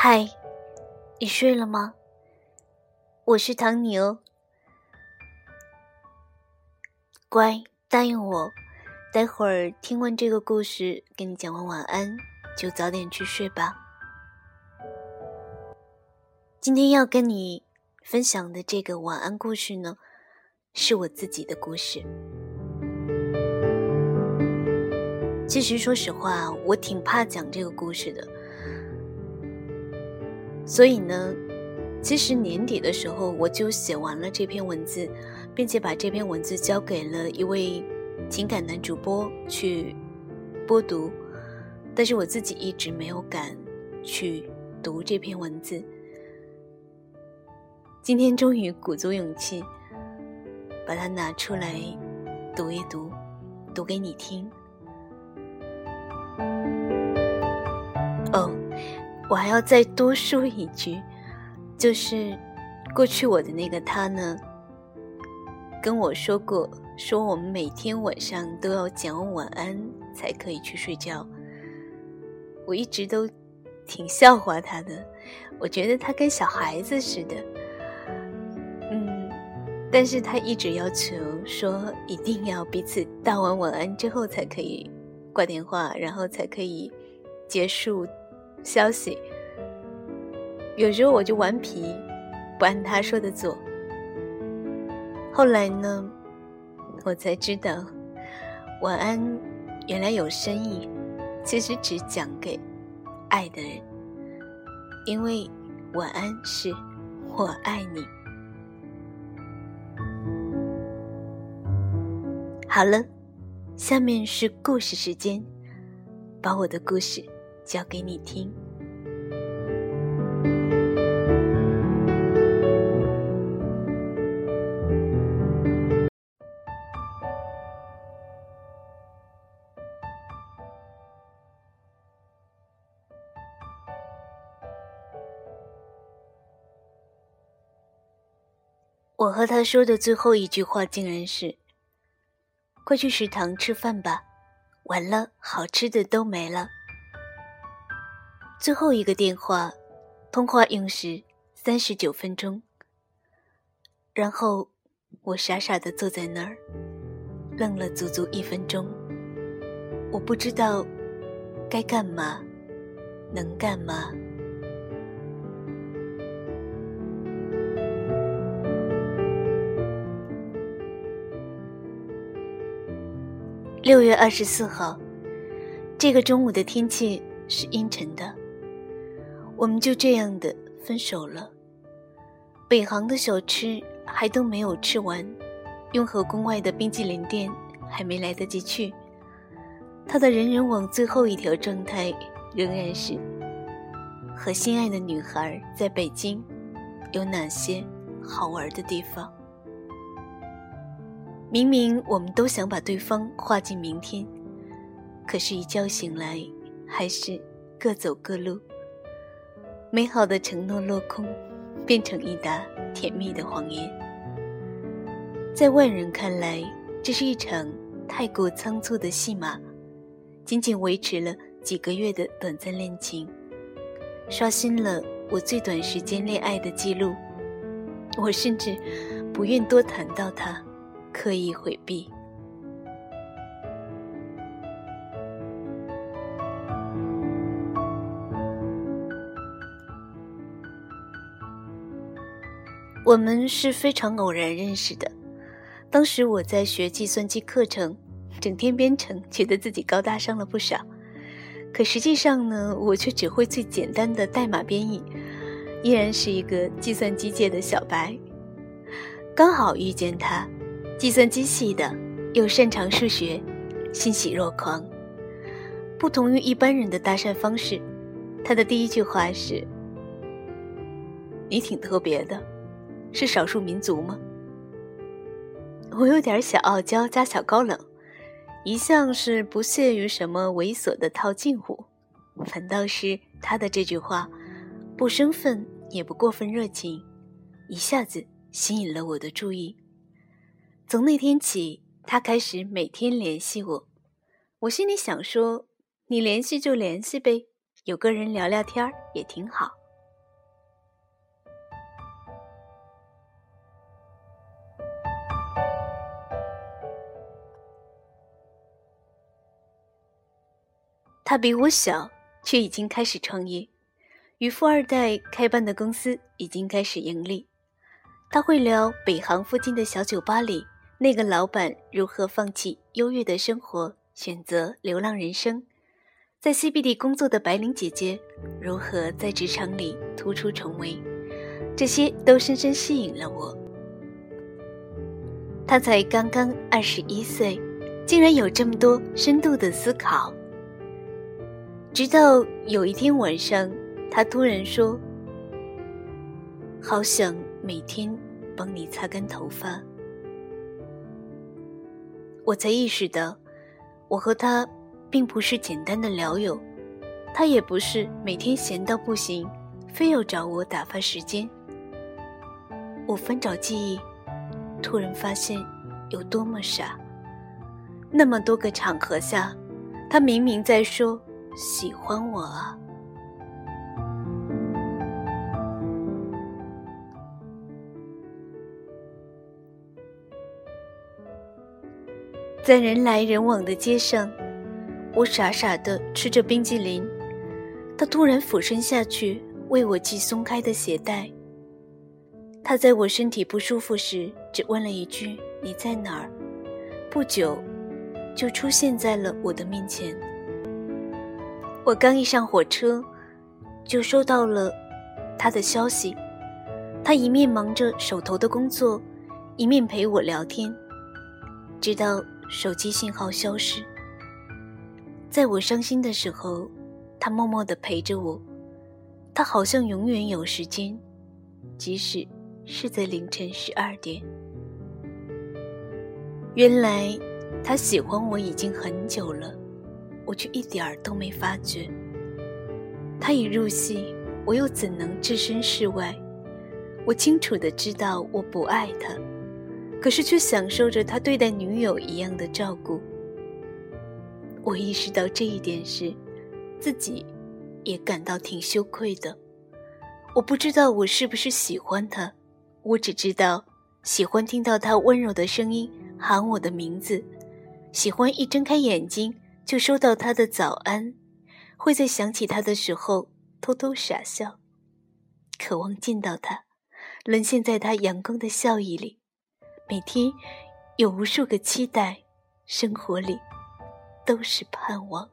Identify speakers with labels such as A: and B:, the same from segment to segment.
A: 嗨，你睡了吗？我是唐尼哦。乖，答应我，待会儿听完这个故事，给你讲完晚安，就早点去睡吧。今天要跟你分享的这个晚安故事呢，是我自己的故事。其实说实话，我挺怕讲这个故事的。所以呢，其实年底的时候我就写完了这篇文字，并且把这篇文字交给了一位情感男主播去播读，但是我自己一直没有敢去读这篇文字。今天终于鼓足勇气，把它拿出来读一读，读给你听。哦。我还要再多说一句，就是过去我的那个他呢，跟我说过，说我们每天晚上都要讲晚安才可以去睡觉。我一直都挺笑话他的，我觉得他跟小孩子似的，嗯，但是他一直要求说一定要彼此道完晚安之后才可以挂电话，然后才可以结束。消息，有时候我就顽皮，不按他说的做。后来呢，我才知道，晚安原来有深意，其实只讲给爱的人，因为晚安是我爱你。好了，下面是故事时间，把我的故事。讲给你听。我和他说的最后一句话，竟然是：“快去食堂吃饭吧，完了，好吃的都没了。”最后一个电话，通话用时三十九分钟。然后我傻傻的坐在那儿，愣了足足一分钟。我不知道该干嘛，能干嘛。六月二十四号，这个中午的天气是阴沉的。我们就这样的分手了。北航的小吃还都没有吃完，雍和宫外的冰激凌店还没来得及去。他的人人网最后一条状态仍然是和心爱的女孩在北京有哪些好玩的地方。明明我们都想把对方画进明天，可是，一觉醒来还是各走各路。美好的承诺落空，变成一打甜蜜的谎言。在外人看来，这是一场太过仓促的戏码，仅仅维持了几个月的短暂恋情，刷新了我最短时间恋爱的记录。我甚至不愿多谈到他，刻意回避。我们是非常偶然认识的。当时我在学计算机课程，整天编程，觉得自己高大上了不少。可实际上呢，我却只会最简单的代码编译，依然是一个计算机界的小白。刚好遇见他，计算机系的，又擅长数学，欣喜若狂。不同于一般人的搭讪方式，他的第一句话是：“你挺特别的。”是少数民族吗？我有点小傲娇加小高冷，一向是不屑于什么猥琐的套近乎，反倒是他的这句话，不生分也不过分热情，一下子吸引了我的注意。从那天起，他开始每天联系我，我心里想说：你联系就联系呗，有个人聊聊天也挺好。他比我小，却已经开始创业，与富二代开办的公司已经开始盈利。他会聊北航附近的小酒吧里那个老板如何放弃优越的生活，选择流浪人生；在 CBD 工作的白领姐姐如何在职场里突出重围，这些都深深吸引了我。他才刚刚二十一岁，竟然有这么多深度的思考。直到有一天晚上，他突然说：“好想每天帮你擦干头发。”我才意识到，我和他并不是简单的聊友，他也不是每天闲到不行，非要找我打发时间。我翻找记忆，突然发现有多么傻。那么多个场合下，他明明在说。喜欢我啊！在人来人往的街上，我傻傻的吃着冰激凌。他突然俯身下去为我系松开的鞋带。他在我身体不舒服时，只问了一句：“你在哪儿？”不久，就出现在了我的面前。我刚一上火车，就收到了他的消息。他一面忙着手头的工作，一面陪我聊天，直到手机信号消失。在我伤心的时候，他默默地陪着我。他好像永远有时间，即使是在凌晨十二点。原来他喜欢我已经很久了。我却一点儿都没发觉。他已入戏，我又怎能置身事外？我清楚的知道我不爱他，可是却享受着他对待女友一样的照顾。我意识到这一点时，自己也感到挺羞愧的。我不知道我是不是喜欢他，我只知道喜欢听到他温柔的声音喊我的名字，喜欢一睁开眼睛。就收到他的早安，会在想起他的时候偷偷傻笑，渴望见到他，沦陷在他阳光的笑意里。每天有无数个期待，生活里都是盼望。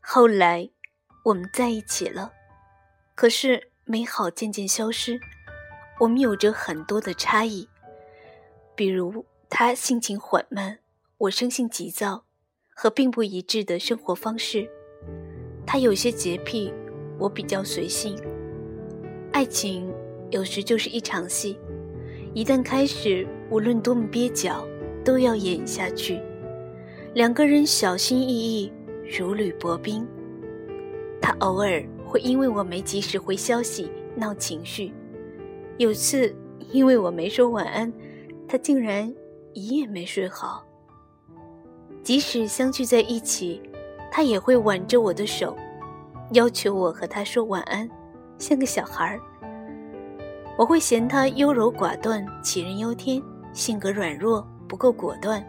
A: 后来我们在一起了，可是。美好渐渐消失，我们有着很多的差异，比如他性情缓慢，我生性急躁，和并不一致的生活方式。他有些洁癖，我比较随性。爱情有时就是一场戏，一旦开始，无论多么蹩脚，都要演下去。两个人小心翼翼，如履薄冰。他偶尔。会因为我没及时回消息闹情绪，有次因为我没说晚安，他竟然一夜没睡好。即使相聚在一起，他也会挽着我的手，要求我和他说晚安，像个小孩儿。我会嫌他优柔寡断、杞人忧天，性格软弱不够果断。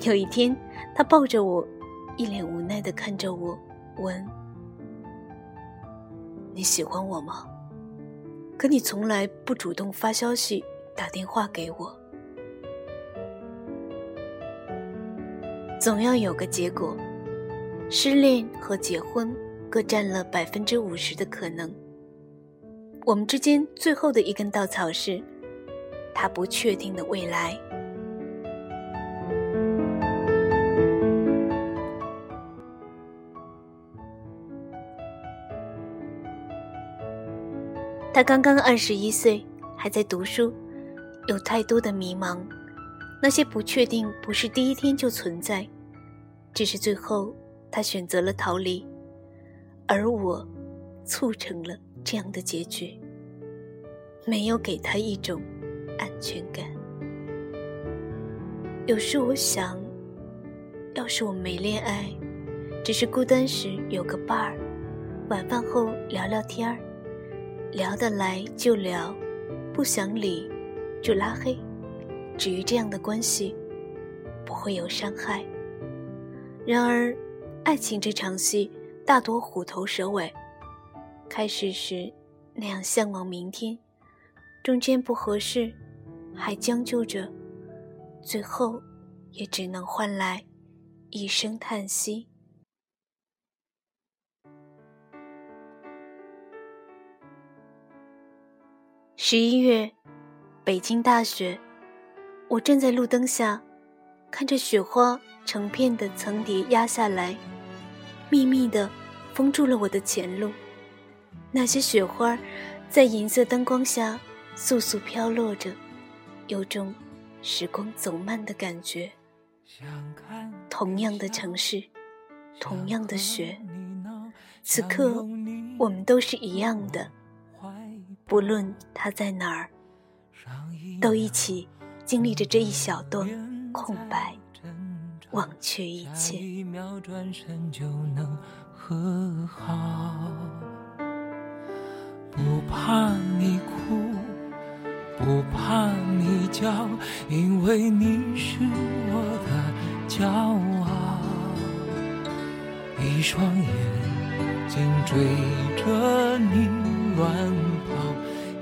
A: 有一天，他抱着我，一脸无奈地看着我，问。你喜欢我吗？可你从来不主动发消息、打电话给我。总要有个结果，失恋和结婚各占了百分之五十的可能。我们之间最后的一根稻草是，他不确定的未来。他刚刚二十一岁，还在读书，有太多的迷茫。那些不确定不是第一天就存在，只是最后他选择了逃离，而我促成了这样的结局。没有给他一种安全感。有时我想，要是我没恋爱，只是孤单时有个伴儿，晚饭后聊聊天儿。聊得来就聊，不想理，就拉黑。至于这样的关系，不会有伤害。然而，爱情这场戏大多虎头蛇尾。开始时那样向往明天，中间不合适，还将就着，最后也只能换来一声叹息。十一月，北京大雪，我站在路灯下，看着雪花成片的层叠压下来，密密的封住了我的前路。那些雪花，在银色灯光下簌簌飘落着，有种时光走慢的感觉。同样的城市，同样的雪，此刻我们都是一样的。不论他在哪儿，都一起经历着这一小段空白，忘却一切。
B: 一秒转身就能和好不怕你哭，不怕你叫，因为你是我的骄傲。一双眼睛追着你乱。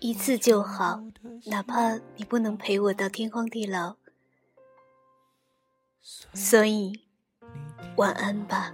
A: 一次就好，哪怕你不能陪我到天荒地老。所以，晚安吧。